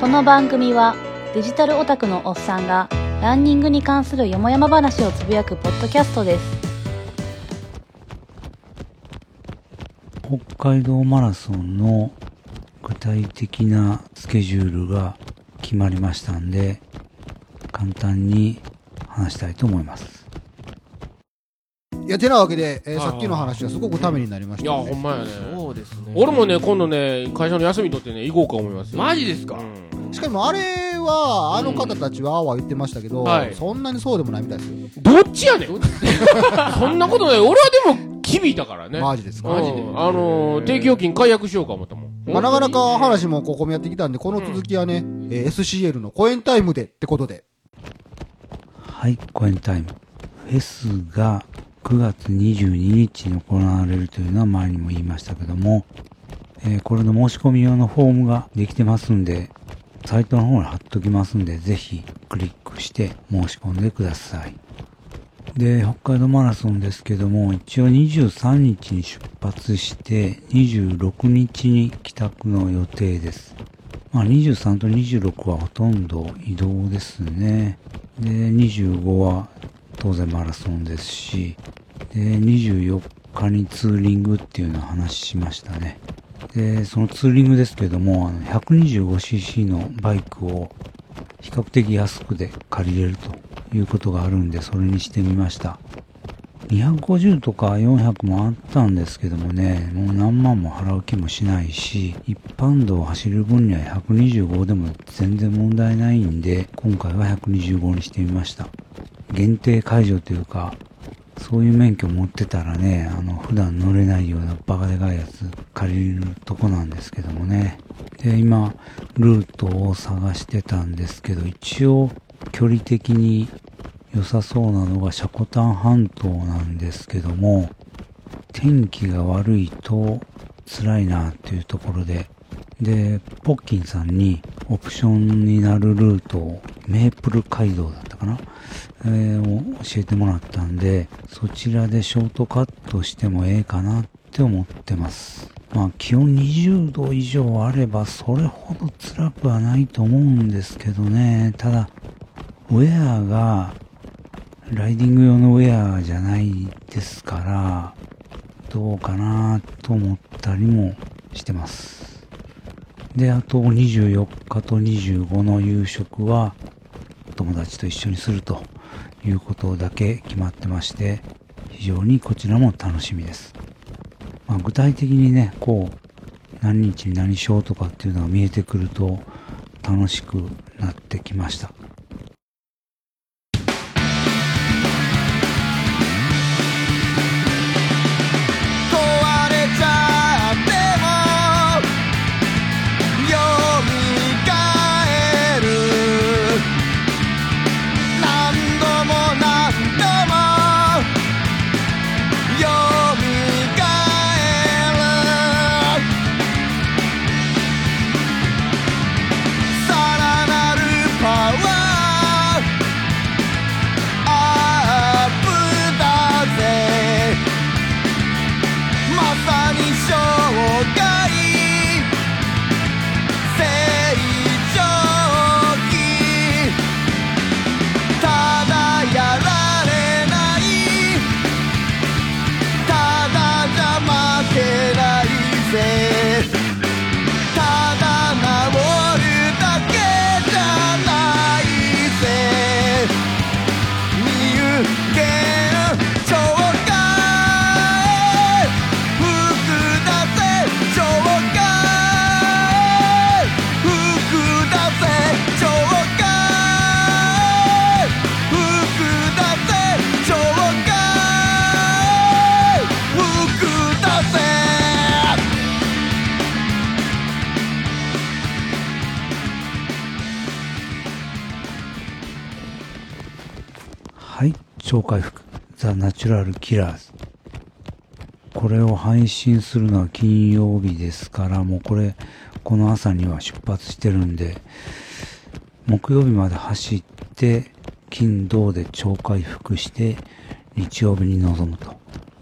この番組はデジタルオタクのおっさんがランニングに関するよもやま話をつぶやくポッドキャストです北海道マラソンの具体的なスケジュールが決まりましたんで、簡単に話したいと思います。いやてなわけで、えーはいはいさっきの話はすごくためになりましいや。ほんまやね。俺もね今度ね会社の休み取ってね行こうか思いますよ。マジですか？うん。しかもあれは、あの方たちはああは言ってましたけど、はい。そんなにそうでもないみたいですよ。どっちやねん。そんなことない。俺はでも響いたからね。マジですか？うん。マジで。あのー定期預金解約しようか思ったもん。まあ、なかなか話もここもやってきたんで、この続きはね、えー SCL のコエンタイムでってことで。はい、コエンタイム。フェスが9月22日に行われるというのは前にも言いましたけども、えーこれの申し込み用のフォームができてますんで、サイトの方に貼っときますんで、ぜひクリックして申し込んでください。で、北海道マラソンですけども、一応23日に出発して、26日に帰宅の予定です。まあ、23と26はほとんど移動ですね。で、25は当然マラソンですし、で、24日にツーリングっていうのを話しましたね。で、そのツーリングですけども、あの 125cc のバイクを比較的安くで借りれるということがあるんで、それにしてみました。250とか400もあったんですけどもね、もう何万も払う気もしないし、一般道を走る分には125でも全然問題ないんで、今回は125にしてみました。限定解除というか、そういう免許持ってたらね、あの、普段乗れないようなバカでかいやつ借りるとこなんですけどもね。で、今、ルートを探してたんですけど、一応、距離的に良さそうなのがシャコタン半島なんですけども、天気が悪いと辛いなっていうところで、で、ポッキンさんにオプションになるルートをメープル街道だかな、えーを教えてもらったんで、そちらでショートカットしてもええかなって思ってます。まあ気温20度以上あればそれほど辛くはないと思うんですけどね。ただ、ウェアがライディング用のウェアじゃないですから、どうかなと思ったりもしてます。で、あと24日と25の夕食は友達と一緒にするということだけ決まってまして、非常にこちらも楽しみです。まあ、具体的にね、こう、何日に何しようとかっていうのが見えてくると楽しくなってきました。はい、超回復。ザ・ナチュラル・キラーズ。これを配信するのは金曜日ですから、もうこれ、この朝には出発してるんで、木曜日まで走って、金、土で超回復して、日曜日に臨むと。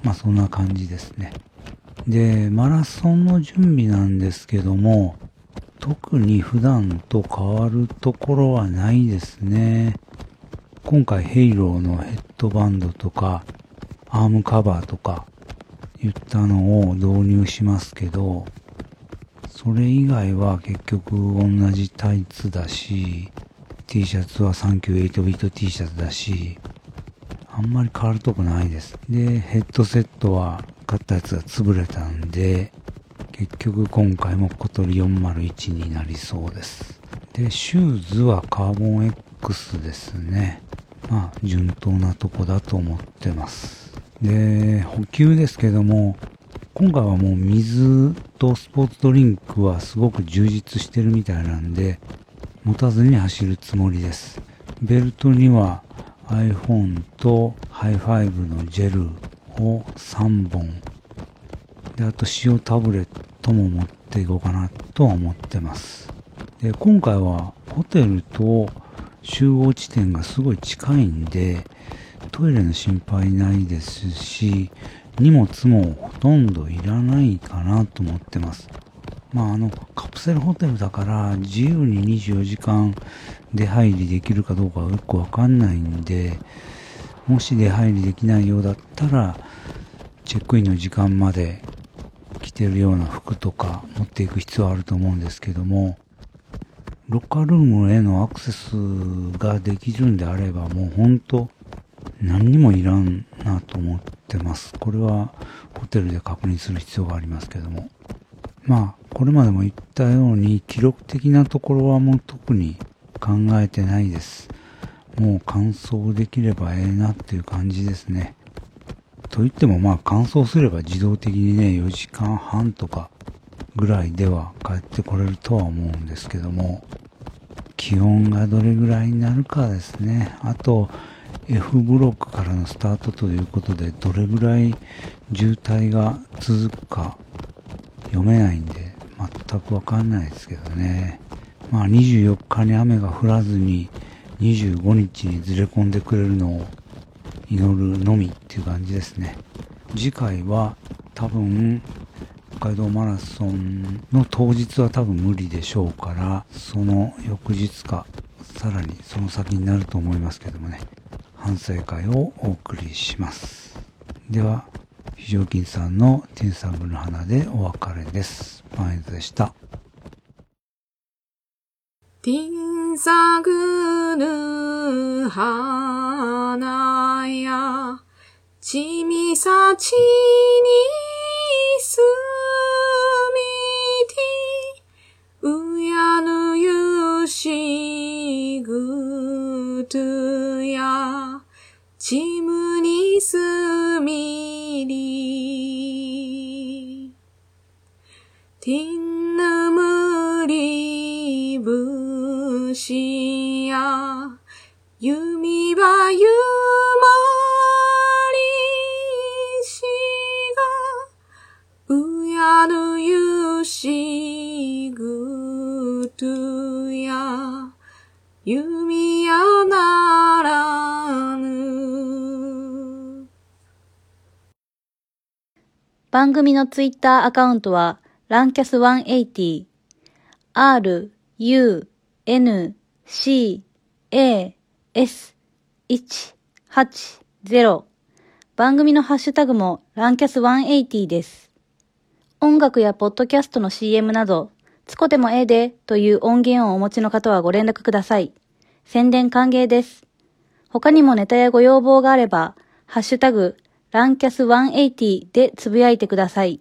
まあそんな感じですね。で、マラソンの準備なんですけども、特に普段と変わるところはないですね。今回ヘイローのヘッドバンドとか、アームカバーとか、言ったのを導入しますけど、それ以外は結局同じタイツだし、T シャツは398ビート T シャツだし、あんまり変わるとこないです。で、ヘッドセットは買ったやつが潰れたんで、結局今回も小鳥401になりそうです。で、シューズはカーボン X ですね。まあ、順当なとこだと思ってます。で、補給ですけども、今回はもう水とスポーツドリンクはすごく充実してるみたいなんで、持たずに走るつもりです。ベルトには iPhone と Hi5 のジェルを3本。で、あと塩タブレットも持っていこうかなとは思ってます。で、今回はホテルと集合地点がすごい近いんで、トイレの心配ないですし、荷物もほとんどいらないかなと思ってます。まあ、あの、カプセルホテルだから、自由に24時間出入りできるかどうかはよくわかんないんで、もし出入りできないようだったら、チェックインの時間まで着てるような服とか持っていく必要あると思うんですけども、ロッカールームへのアクセスができるんであれば、もう本当何にもいらんなと思ってます。これはホテルで確認する必要がありますけども。まあ、これまでも言ったように記録的なところはもう特に考えてないです。もう完走できればええなっていう感じですね。と言ってもまあ完走すれば自動的にね、4時間半とかぐらいでは帰ってこれるとは思うんですけども、気温がどれぐらいになるかですね。あと、F ブロックからのスタートということで、どれぐらい渋滞が続くか読めないんで、全くわかんないですけどね。まあ24日に雨が降らずに25日にずれ込んでくれるのを祈るのみっていう感じですね。次回は多分北海道マラソンの当日は多分無理でしょうから、その翌日か、さらにその先になると思いますけどもね、反省会をお送りします。では、非常勤さんのティンサブの花でお別れです。パンエズでした。ティンサグル花や、ちみさちにすみて、うやぬゆしぐとや、ちむにすみり。ティンヌムリブシや、弓はゆゆしぐとや、弓やならぬ。番組のツイッターアカウントは、ランキャス180、r, u, n, c, a, s, 180番組のハッシュタグもランキャス180です。音楽やポッドキャストの CM など、つこでもええでという音源をお持ちの方はご連絡ください。宣伝歓迎です。他にもネタやご要望があれば、ハッシュタグ、ランキャス180でつぶやいてください。